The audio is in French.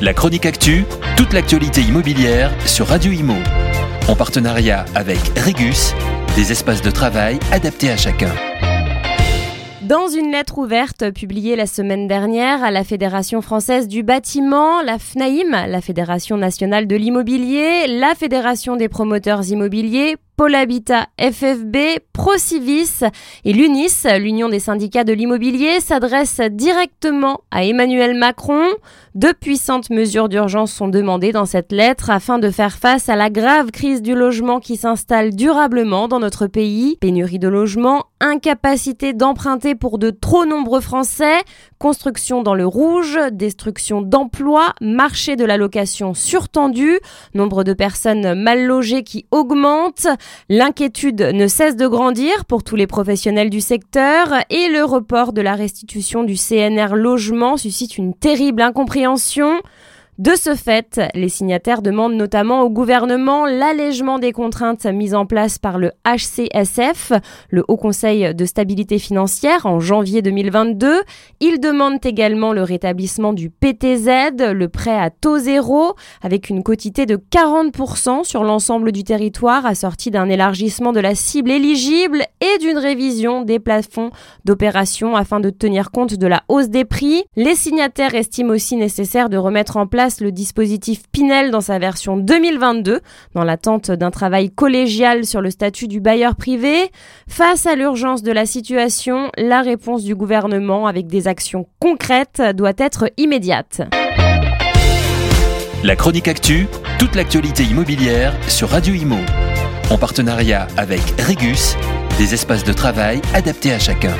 La chronique actu, toute l'actualité immobilière sur Radio Imo. En partenariat avec Regus, des espaces de travail adaptés à chacun. Dans une lettre ouverte publiée la semaine dernière à la Fédération française du bâtiment, la FNAIM, la Fédération nationale de l'immobilier, la Fédération des promoteurs immobiliers, Pôle Habitat FFB, Procivis et l'UNIS, l'Union des syndicats de l'immobilier, s'adressent directement à Emmanuel Macron. Deux puissantes mesures d'urgence sont demandées dans cette lettre afin de faire face à la grave crise du logement qui s'installe durablement dans notre pays. Pénurie de logement, incapacité d'emprunter pour de trop nombreux Français, construction dans le rouge, destruction d'emplois, marché de la location surtendu, nombre de personnes mal logées qui augmente, l'inquiétude ne cesse de grandir pour tous les professionnels du secteur et le report de la restitution du CNR logement suscite une terrible incompréhension. De ce fait, les signataires demandent notamment au gouvernement l'allègement des contraintes mises en place par le HCSF, le Haut Conseil de stabilité financière, en janvier 2022. Ils demandent également le rétablissement du PTZ, le prêt à taux zéro, avec une quotité de 40% sur l'ensemble du territoire, assorti d'un élargissement de la cible éligible et d'une révision des plafonds d'opération afin de tenir compte de la hausse des prix. Les signataires estiment aussi nécessaire de remettre en le dispositif Pinel dans sa version 2022, dans l'attente d'un travail collégial sur le statut du bailleur privé. Face à l'urgence de la situation, la réponse du gouvernement avec des actions concrètes doit être immédiate. La chronique actu, toute l'actualité immobilière sur Radio Imo. En partenariat avec Regus, des espaces de travail adaptés à chacun.